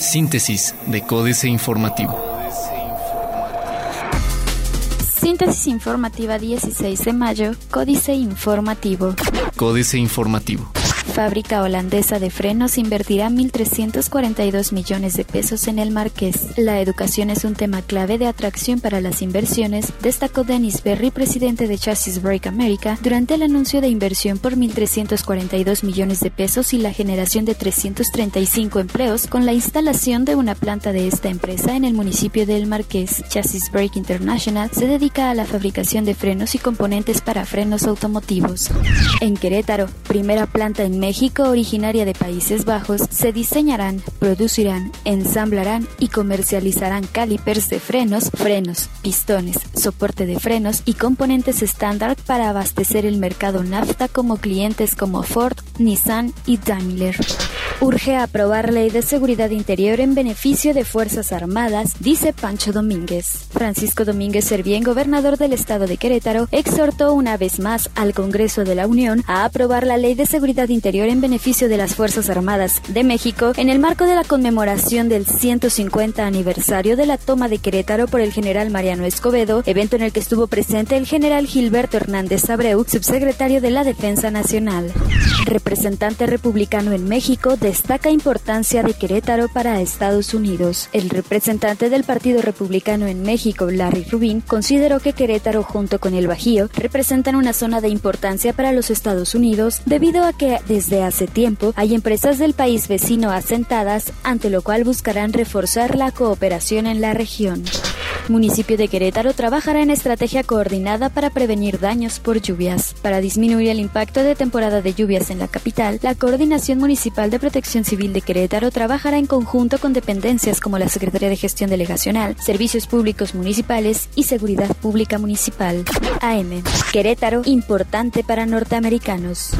Síntesis de Códice Informativo. Síntesis informativa 16 de mayo, Códice Informativo. Códice Informativo fábrica holandesa de frenos invertirá 1.342 millones de pesos en el Marqués. La educación es un tema clave de atracción para las inversiones, destacó Dennis Berry, presidente de Chassis Break America, durante el anuncio de inversión por 1.342 millones de pesos y la generación de 335 empleos con la instalación de una planta de esta empresa en el municipio del Marqués. Chassis Break International se dedica a la fabricación de frenos y componentes para frenos automotivos. En Querétaro, primera planta en México, originaria de Países Bajos, se diseñarán, producirán, ensamblarán y comercializarán calipers de frenos, frenos, pistones, soporte de frenos y componentes estándar para abastecer el mercado NAFTA como clientes como Ford, Nissan y Daimler urge aprobar ley de seguridad interior en beneficio de Fuerzas Armadas, dice Pancho Domínguez. Francisco Domínguez Servién, gobernador del estado de Querétaro, exhortó una vez más al Congreso de la Unión a aprobar la ley de seguridad interior en beneficio de las Fuerzas Armadas de México en el marco de la conmemoración del 150 aniversario de la toma de Querétaro por el general Mariano Escobedo, evento en el que estuvo presente el general Gilberto Hernández Abreu, subsecretario de la Defensa Nacional. Representante republicano en México de destaca importancia de Querétaro para Estados Unidos. El representante del Partido Republicano en México, Larry Rubin, consideró que Querétaro junto con el Bajío representan una zona de importancia para los Estados Unidos debido a que desde hace tiempo hay empresas del país vecino asentadas, ante lo cual buscarán reforzar la cooperación en la región. Municipio de Querétaro trabajará en estrategia coordinada para prevenir daños por lluvias. Para disminuir el impacto de temporada de lluvias en la capital, la Coordinación Municipal de Protección Civil de Querétaro trabajará en conjunto con dependencias como la Secretaría de Gestión Delegacional, Servicios Públicos Municipales y Seguridad Pública Municipal. AM. Querétaro, importante para norteamericanos.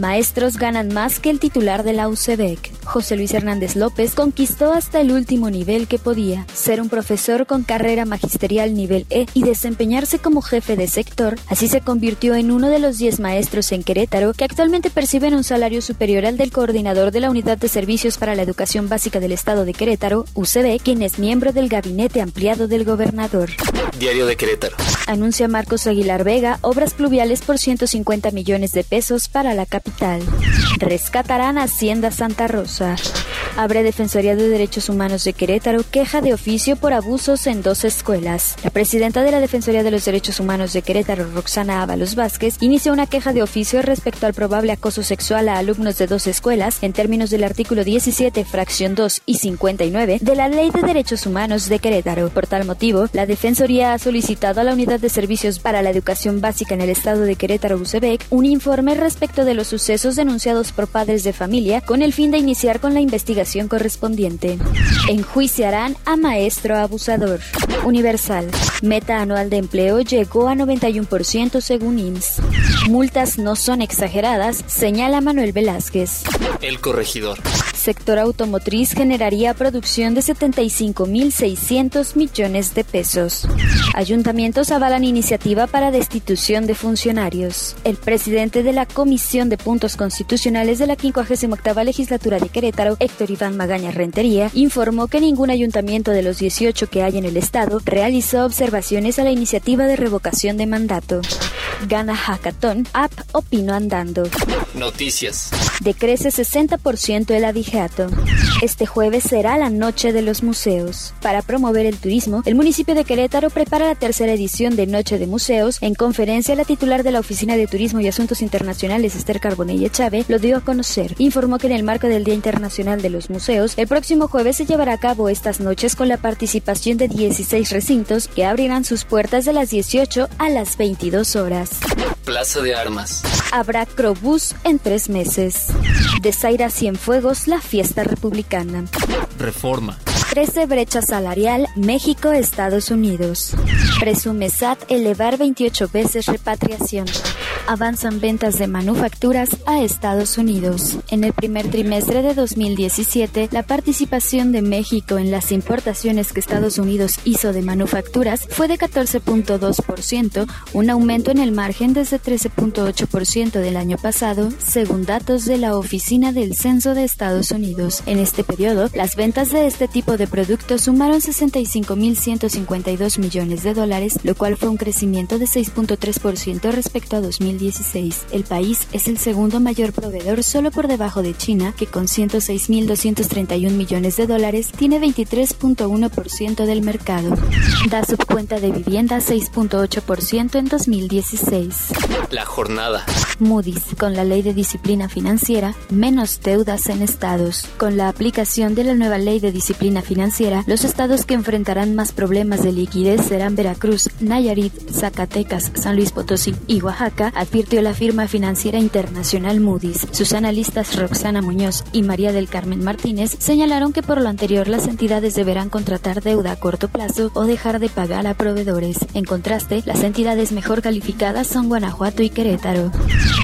Maestros ganan más que el titular de la UCEBEC. José Luis Hernández López conquistó hasta el último nivel que podía, ser un profesor con carrera magisterial nivel E y desempeñarse como jefe de sector, así se convirtió en uno de los 10 maestros en Querétaro que actualmente perciben un salario superior al del coordinador de la Unidad de Servicios para la Educación Básica del Estado de Querétaro, UCB, quien es miembro del gabinete ampliado del gobernador. Diario de Querétaro. Anuncia Marcos Aguilar Vega obras pluviales por 150 millones de pesos para la capital. Rescatarán Hacienda Santa Rosa. Abre Defensoría de Derechos Humanos de Querétaro queja de oficio por abusos en dos escuelas. La presidenta de la Defensoría de los Derechos Humanos de Querétaro, Roxana Ábalos Vázquez, inició una queja de oficio respecto al probable acoso sexual a alumnos de dos escuelas en términos del artículo 17, fracción 2 y 59 de la Ley de Derechos Humanos de Querétaro. Por tal motivo, la Defensoría ha solicitado a la Unidad de Servicios para la Educación Básica en el Estado de Querétaro, UCEBEC, un informe respecto de los sucesos denunciados por padres de familia con el fin de iniciar con la investigación correspondiente. Enjuiciarán a maestro abusador. Universal. Meta anual de empleo llegó a 91% según IMSS. Multas no son exageradas, señala Manuel Velázquez. El corregidor sector automotriz generaría producción de 75.600 millones de pesos. Ayuntamientos avalan iniciativa para destitución de funcionarios. El presidente de la Comisión de Puntos Constitucionales de la 58 legislatura de Querétaro, Héctor Iván Magaña Rentería, informó que ningún ayuntamiento de los 18 que hay en el estado realizó observaciones a la iniciativa de revocación de mandato. Gana Hackathon, App Opino Andando. Noticias. Decrece 60% el abigeato. Este jueves será la Noche de los Museos. Para promover el turismo, el municipio de Querétaro prepara la tercera edición de Noche de Museos. En conferencia, la titular de la Oficina de Turismo y Asuntos Internacionales, Esther Carbonella Chávez, lo dio a conocer. Informó que en el marco del Día Internacional de los Museos, el próximo jueves se llevará a cabo estas noches con la participación de 16 recintos que abrirán sus puertas de las 18 a las 22 horas. Plaza de Armas. Habrá Crobús en tres meses. De Zaira Cienfuegos, la fiesta republicana. Reforma. 13 brecha salarial México-Estados Unidos. Presume SAT elevar 28 veces repatriación. Avanzan ventas de manufacturas a Estados Unidos. En el primer trimestre de 2017, la participación de México en las importaciones que Estados Unidos hizo de manufacturas fue de 14.2%, un aumento en el margen desde 13.8% del año pasado, según datos de la Oficina del Censo de Estados Unidos. En este periodo, las ventas de este tipo de productos sumaron 65.152 millones de dólares, lo cual fue un crecimiento de 6.3% respecto a 2016. El país es el segundo mayor proveedor solo por debajo de China, que con 106.231 millones de dólares tiene 23.1% del mercado. Da subcuenta de vivienda 6.8% en 2016. La jornada. Moody's, con la ley de disciplina financiera, menos deudas en estados. Con la aplicación de la nueva ley de disciplina financiera, los estados que enfrentarán más problemas de liquidez serán Veracruz, Nayarit, Zacatecas, San Luis Potosí y Oaxaca, advirtió la firma financiera internacional Moody's. Sus analistas Roxana Muñoz y María del Carmen Martínez señalaron que por lo anterior las entidades deberán contratar deuda a corto plazo o dejar de pagar a proveedores. En contraste, las entidades mejor calificadas son Guanajuato y Querétaro.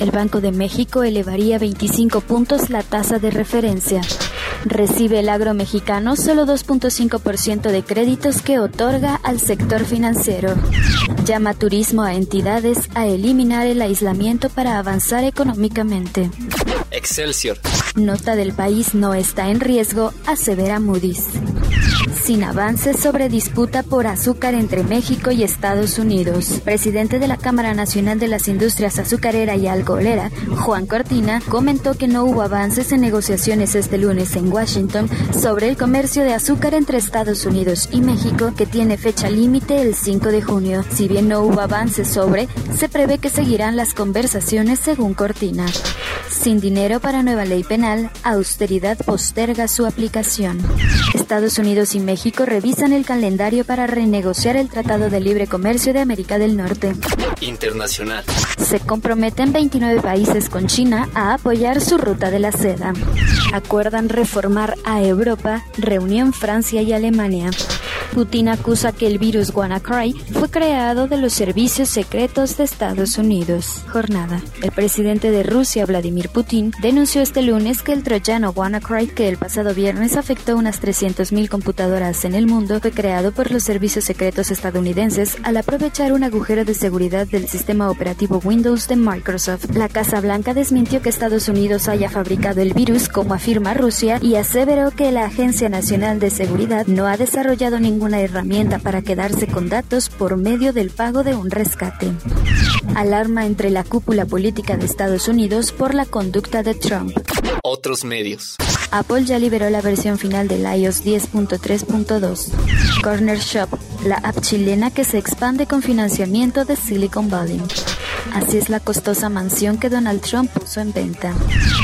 El Banco de México elevaría 25 puntos la tasa de referencia. Recibe el agro mexicano solo 2.5% de créditos que otorga al sector financiero. Llama turismo a entidades a eliminar el aislamiento para avanzar económicamente. Excelsior. Nota del país no está en riesgo, asevera Moody's. Sin avances sobre disputa por azúcar entre México y Estados Unidos. Presidente de la Cámara Nacional de las Industrias Azucarera y Alcoholera, Juan Cortina, comentó que no hubo avances en negociaciones este lunes en Washington sobre el comercio de azúcar entre Estados Unidos y México, que tiene fecha límite el 5 de junio. Si bien no hubo avances sobre, se prevé que seguirán las conversaciones según Cortina. Sin dinero para nueva ley penal, austeridad posterga su aplicación. Estados Unidos y México revisan el calendario para renegociar el Tratado de Libre Comercio de América del Norte. Internacional. Se comprometen 29 países con China a apoyar su ruta de la seda. Acuerdan reformar a Europa, reunión Francia y Alemania. Putin acusa que el virus WannaCry fue creado de los servicios secretos de Estados Unidos. Jornada. El presidente de Rusia, Vladimir Putin, denunció este lunes que el troyano WannaCry, que el pasado viernes afectó unas 300.000 computadoras en el mundo, fue creado por los servicios secretos estadounidenses al aprovechar un agujero de seguridad del sistema operativo Windows de Microsoft. La Casa Blanca desmintió que Estados Unidos haya fabricado el virus, como afirma Rusia, y aseveró que la Agencia Nacional de Seguridad no ha desarrollado ningún una herramienta para quedarse con datos por medio del pago de un rescate. Alarma entre la cúpula política de Estados Unidos por la conducta de Trump. Otros medios. Apple ya liberó la versión final del iOS 10.3.2. Corner Shop, la app chilena que se expande con financiamiento de Silicon Valley. Así es la costosa mansión que Donald Trump puso en venta.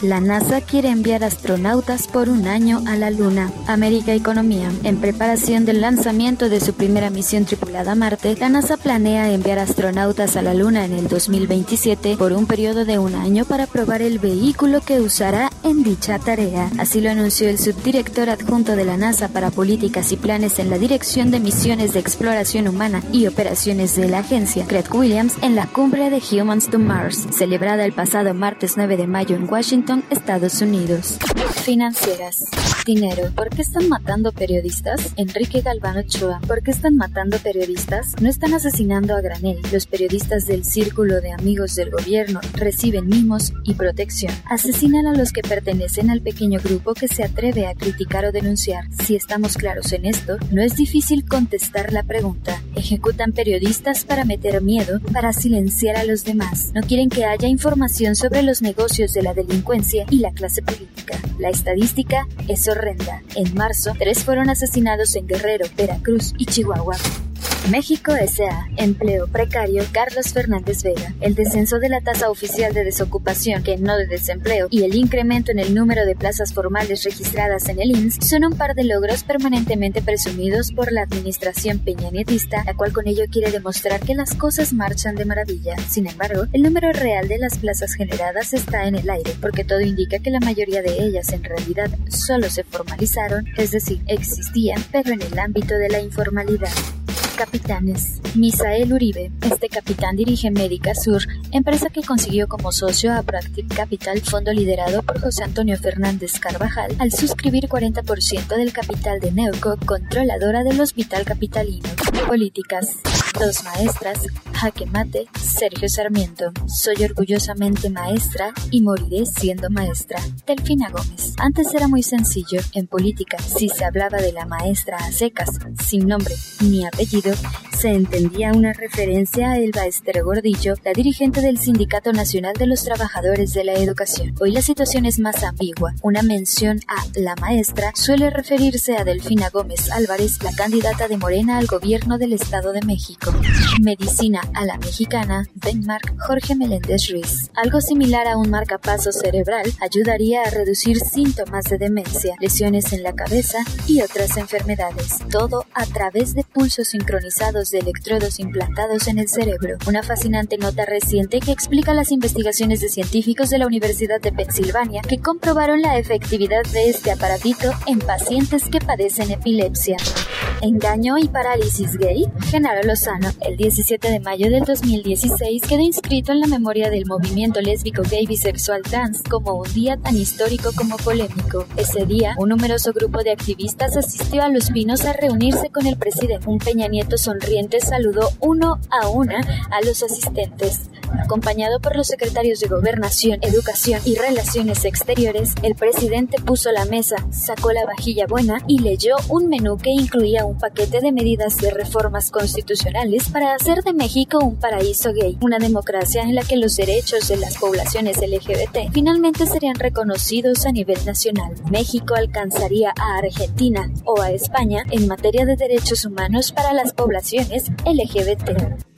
La NASA quiere enviar astronautas por un año a la Luna. América Economía. En preparación del lanzamiento de su primera misión tripulada a Marte, la NASA planea enviar astronautas a la Luna en el 2027 por un periodo de un año para probar el vehículo que usará en dicha tarea. Así lo anunció el subdirector adjunto de la NASA para Políticas y Planes en la Dirección de Misiones de Exploración Humana y Operaciones de la agencia, Craig Williams, en la cumbre de Humans to Mars, celebrada el pasado martes 9 de mayo en Washington, Estados Unidos. Financieras. Dinero. ¿Por qué están matando periodistas? Enrique Galván Ochoa. ¿Por qué están matando periodistas? No están asesinando a granel. Los periodistas del círculo de amigos del gobierno reciben mimos y protección. Asesinan a los que pertenecen al pequeño grupo que se atreve a criticar o denunciar. Si estamos claros en esto, no es difícil contestar la pregunta. Ejecutan periodistas para meter miedo, para silenciar a los demás. No quieren que haya información sobre los negocios de la delincuencia y la clase política. La estadística es horrenda. En marzo, tres fueron asesinados en Guerrero, Veracruz y Chihuahua. México S.A. Empleo precario Carlos Fernández Vega. El descenso de la tasa oficial de desocupación, que no de desempleo, y el incremento en el número de plazas formales registradas en el INS son un par de logros permanentemente presumidos por la administración peñanietista, la cual con ello quiere demostrar que las cosas marchan de maravilla. Sin embargo, el número real de las plazas generadas está en el aire, porque todo indica que la mayoría de ellas en realidad solo se formalizaron, es decir, existían, pero en el ámbito de la informalidad. Capitanes. Misael Uribe, este capitán dirige Médica Sur, empresa que consiguió como socio a Practic Capital, fondo liderado por José Antonio Fernández Carvajal, al suscribir 40% del capital de Neuco, controladora del Hospital Capitalino. Políticas. Dos maestras, jaque mate, Sergio Sarmiento. Soy orgullosamente maestra y moriré siendo maestra. Delfina Gómez. Antes era muy sencillo. En política, si se hablaba de la maestra a secas, sin nombre ni apellido, se entendía una referencia a Elba Esther Gordillo, la dirigente del Sindicato Nacional de los Trabajadores de la Educación. Hoy la situación es más ambigua. Una mención a la maestra suele referirse a Delfina Gómez Álvarez, la candidata de Morena al gobierno del Estado de Medicina a la mexicana, Denmark, Jorge Meléndez Ruiz. Algo similar a un marcapaso cerebral ayudaría a reducir síntomas de demencia, lesiones en la cabeza y otras enfermedades. Todo a través de pulsos sincronizados de electrodos implantados en el cerebro. Una fascinante nota reciente que explica las investigaciones de científicos de la Universidad de Pensilvania que comprobaron la efectividad de este aparatito en pacientes que padecen epilepsia. Engaño y parálisis gay. Genaro Lozano, el 17 de mayo del 2016, quedó inscrito en la memoria del movimiento lésbico gay bisexual trans como un día tan histórico como polémico. Ese día, un numeroso grupo de activistas asistió a Los Pinos a reunirse con el presidente. Un Peña Nieto sonriente saludó uno a una a los asistentes. Acompañado por los secretarios de Gobernación, Educación y Relaciones Exteriores, el presidente puso la mesa, sacó la vajilla buena y leyó un menú que incluía un paquete de medidas de reformas constitucionales para hacer de México un paraíso gay, una democracia en la que los derechos de las poblaciones LGBT finalmente serían reconocidos a nivel nacional. México alcanzaría a Argentina o a España en materia de derechos humanos para las poblaciones LGBT.